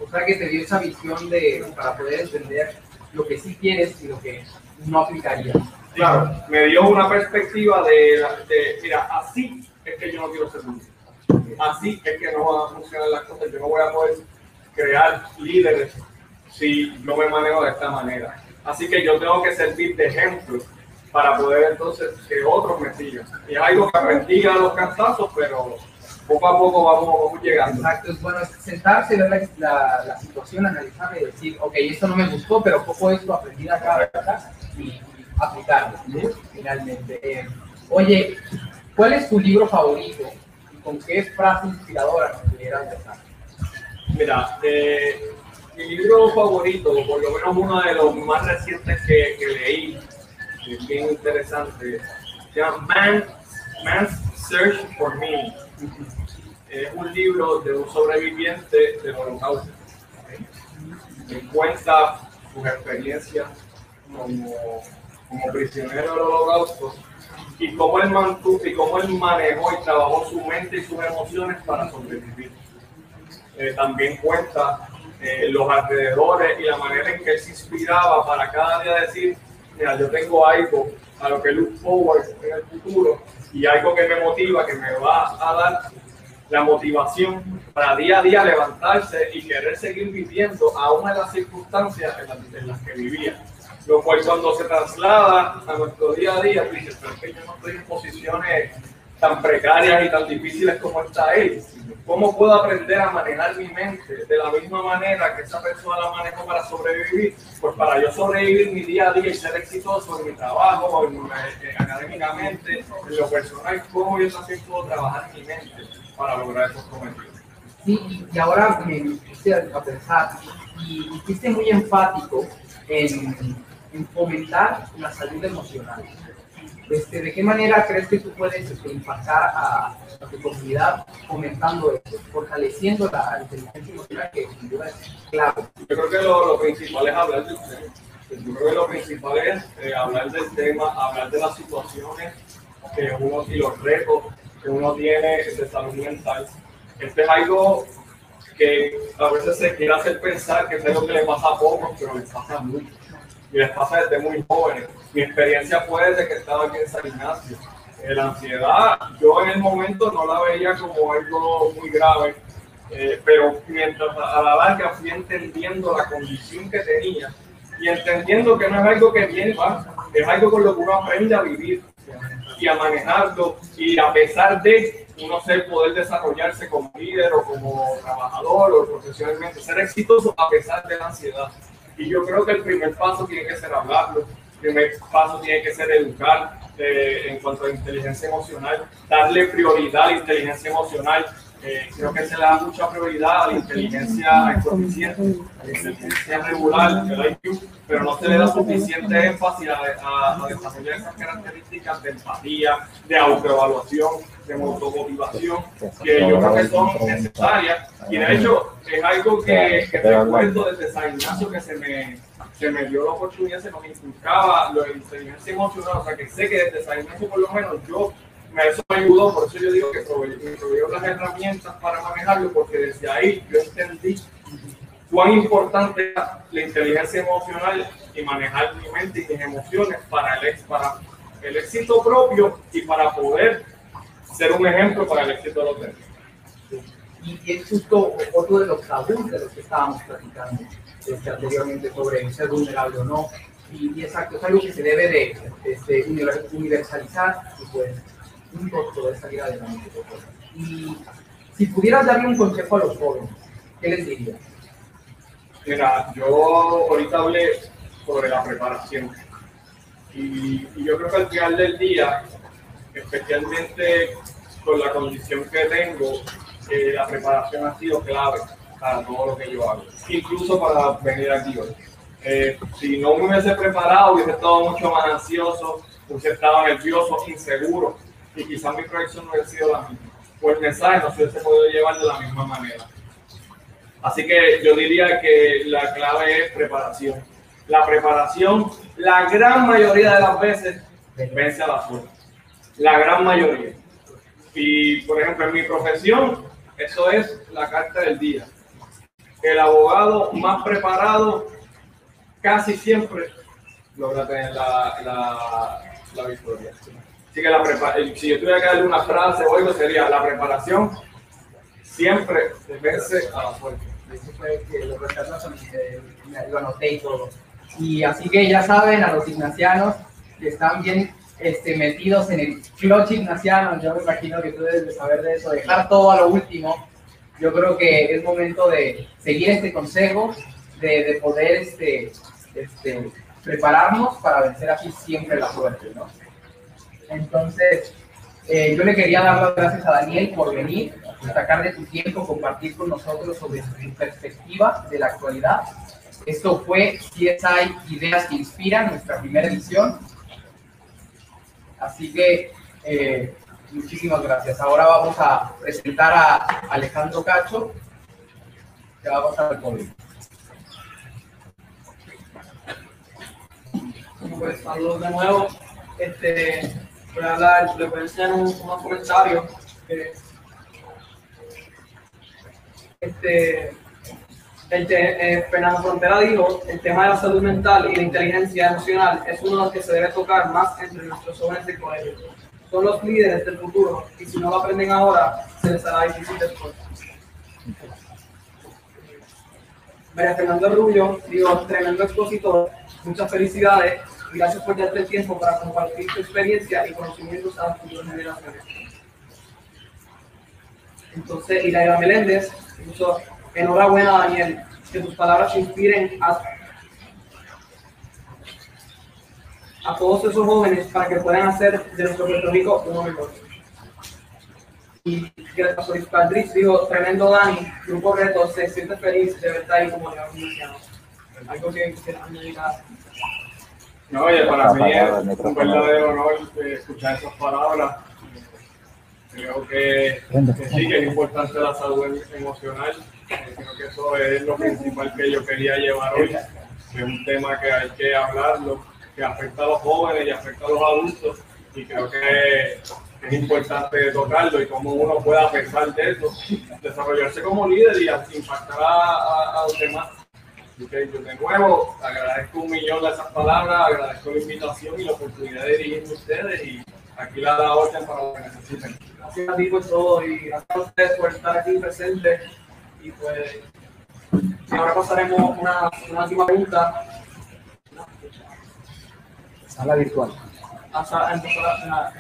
Speaker 6: O sea que te dio esa visión de, para poder entender lo que sí quieres y lo que no aplicarías.
Speaker 7: Claro, me dio una perspectiva de, de mira, así es que yo no quiero ser líder. Así es que no van a funcionar las cosas. Yo no voy a poder crear líderes si no me manejo de esta manera. Así que yo tengo que servir de ejemplo para poder entonces que otros me sigan. Y es algo que aprendí a los cantazos, pero poco a poco vamos, vamos llegando.
Speaker 6: Exacto, es bueno sentarse, ver la, la, la, situación, analizarla y decir, ok, esto no me gustó, pero poco esto aprendí acá, acá y, aplicarlo, finalmente. Eh, oye, ¿cuál es tu libro favorito y con qué frase inspiradora nos pudieras dejar?
Speaker 7: Mira, eh, mi libro favorito, por lo menos uno de los más recientes que, que leí, es bien interesante, se llama Man, Man's Search for Meaning. Es un libro de un sobreviviente del holocausto. Que cuenta sus experiencias como, como prisionero del holocausto y cómo él mantuvo y cómo él manejó y trabajó su mente y sus emociones para sobrevivir. Eh, también cuenta eh, los alrededores y la manera en que él se inspiraba para cada día decir, mira, yo tengo algo a lo que look forward en el futuro y algo que me motiva, que me va a dar la motivación para día a día levantarse y querer seguir viviendo aún en las circunstancias en las, en las que vivía. Lo cual cuando se traslada a nuestro día a día, dices, pero es que yo no estoy en posiciones tan precarias y tan difíciles como esta es. ¿Cómo puedo aprender a manejar mi mente de la misma manera que esa persona la manejó para sobrevivir? Pues para yo sobrevivir mi día a día y ser exitoso en mi trabajo, en, eh, académicamente, en lo personal, ¿cómo yo también puedo trabajar mi mente para lograr esos cometidos?
Speaker 6: Sí, y ahora me puse a pensar, y fuiste muy enfático en, en fomentar la salud emocional. Este, ¿De qué manera crees que tú puedes este, impactar a, tu comunidad fomentando esto, fortaleciendo la inteligencia emocional que sin duda es clave?
Speaker 7: Yo creo que lo, principal es hablar del tema. Yo creo que lo principal es eh, hablar del tema, hablar de las situaciones que uno y los retos que uno tiene de salud mental. Este es algo que a veces se quiere hacer pensar que es algo que le pasa a pocos, pero les pasa mucho. Y les pasa desde muy jóvenes mi experiencia fue desde que estaba aquí en San Ignacio. Eh, la ansiedad, yo en el momento no la veía como algo muy grave, eh, pero mientras a la larga fui entendiendo la condición que tenía y entendiendo que no es algo que viene, es algo con lo que uno aprende a vivir y a manejarlo y a pesar de uno ser poder desarrollarse como líder o como trabajador o profesionalmente, ser exitoso a pesar de la ansiedad. Y yo creo que el primer paso tiene que ser hablarlo, primer paso tiene que ser educar eh, en cuanto a inteligencia emocional, darle prioridad a la inteligencia emocional. Eh, creo que se le da mucha prioridad a la inteligencia coeficiente, a la inteligencia regular, IQ, pero no se le da suficiente énfasis a, a, desarrollar esas características de empatía, de autoevaluación, de motivación, que yo creo que son necesarias. Y de hecho, es algo que, que recuerdo desde San Ignacio que se me que me dio la oportunidad, se nos inculcaba lo de inteligencia emocional, o sea que sé que desde esa Ignacio por lo menos yo, eso me ayudó, por eso yo digo que me proveyó las herramientas para manejarlo, porque desde ahí yo entendí cuán importante es la inteligencia emocional y manejar mi mente y mis emociones para el, para el éxito propio y para poder ser un ejemplo para el éxito de los demás.
Speaker 6: Y es justo otro de los tabús de los que estábamos platicando este, anteriormente sobre ser vulnerable o no. Y, exacto, es algo que se debe de, universalizar y pues juntos poder salir adelante. Y si pudieras darle un consejo a los jóvenes, ¿qué les dirías?
Speaker 7: Mira, yo ahorita hablé sobre la preparación. Y, y, yo creo que al final del día, especialmente con la condición que tengo, eh, la preparación ha sido clave para todo lo que yo hago, incluso para venir aquí hoy. Eh, si no me hubiese preparado, hubiese estado mucho más ansioso, hubiese estado nervioso, inseguro, y quizás mi proyección no hubiese sido la misma. Pues el mensaje no se hubiese podido llevar de la misma manera. Así que yo diría que la clave es preparación. La preparación, la gran mayoría de las veces, vence a la suerte. La gran mayoría. Y, por ejemplo, en mi profesión, eso es la carta del día el abogado más preparado casi siempre logra tener la, la victoria. Así que la si yo tuviera que darle una frase o algo sería la preparación siempre vence a la suerte.
Speaker 6: Eso fue que lo anoté y todo. Y así que ya saben, a los ignacianos que están bien este, metidos en el clutch ignaciano, yo me imagino que tú debes saber de eso, dejar todo a lo último yo creo que es momento de seguir este consejo, de, de poder este, este, prepararnos para vencer así siempre la suerte, ¿no? Entonces, eh, yo le quería dar las gracias a Daniel por venir, sacar de tu tiempo, compartir con nosotros sobre su perspectiva de la actualidad. Esto fue CSI Ideas que Inspiran, nuestra primera edición. Así que eh, Muchísimas gracias. Ahora vamos a presentar a Alejandro Cacho, que va a pasar el COVID.
Speaker 3: Pues saludos de nuevo. Este, voy a hablar, les voy a enseñar un, unos comentarios. este, eh, Fernando Frontera dijo, el tema de la salud mental y la inteligencia emocional es uno de los que se debe tocar más entre nuestros jóvenes de colegio son los líderes del futuro y si no lo aprenden ahora, se les hará difícil después. María Fernando Rubio, digo, tremendo expositor, muchas felicidades gracias por darte el tiempo para compartir tu experiencia y conocimientos a las futuras generaciones. Entonces, Iraida Meléndez puso, enhorabuena Daniel, que tus palabras inspiren a, a todos esos jóvenes para que puedan hacer de nuestro Puerto Rico uno mejor. Y Greta Solís Padrix dijo, tremendo Dani, Grupo Reto, se siente feliz de verte ahí como León Luciano. Algo que quisiera añadir a...
Speaker 7: No, oye, para mí es un verdadero honor eh, escuchar esas palabras. Creo que, que sí, que es importante la salud emocional. Eh, Creo que eso es lo principal que yo quería llevar hoy. Es un tema que hay que hablarlo, que afecta a los jóvenes y afecta a los adultos. Y creo que es importante tocarlo y cómo uno puede, a pesar de eso, desarrollarse como líder y impactar a, a- a los demás. Ok, yo de nuevo agradezco un millón de esas palabras, agradezco la invitación y la oportunidad de dirigirme a ustedes y aquí la da orden para lo que necesiten.
Speaker 3: Gracias a ti por todo y gracias a ustedes por estar aquí presentes. Y pues, ahora pasaremos una, una última pregunta.
Speaker 6: Sala virtual.
Speaker 3: La sala virtual.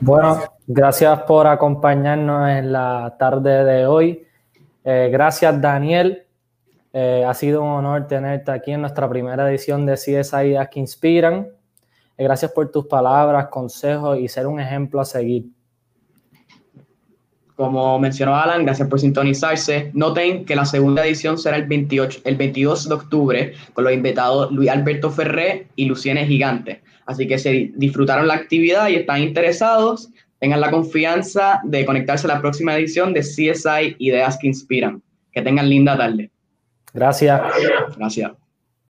Speaker 1: Bueno,
Speaker 3: Gracias.
Speaker 1: gracias por acompañarnos en la tarde de hoy. Eh, gracias, Daniel. Eh, ha sido un honor tenerte aquí en nuestra primera edición de CSI Ideas que Inspiran. Eh, gracias por tus palabras, consejos y ser un ejemplo a seguir.
Speaker 2: Como mencionó Alan, gracias por sintonizarse. Noten que la segunda edición será el, 28, el 22 de octubre con los invitados Luis Alberto Ferré y Luciene Gigante. Así que si disfrutaron la actividad y están interesados, tengan la confianza de conectarse a la próxima edición de CSI Ideas que Inspiran. Que tengan linda tarde.
Speaker 1: Gracias.
Speaker 2: Gracias.